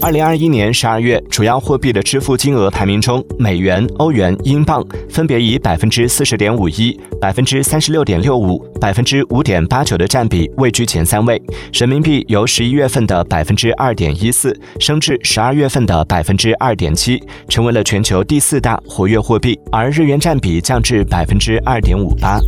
二零二一年十二月主要货币的支付金额排名中美元欧元英镑分别以百分之四十点五一百分之三十六点六五百分之五点八九的占比位居前三位。人民币由十一月份的百分之二点一四升至十二月份的百分之二点七成为了全球第四大活跃货币而日元占比降至百分之二点五八。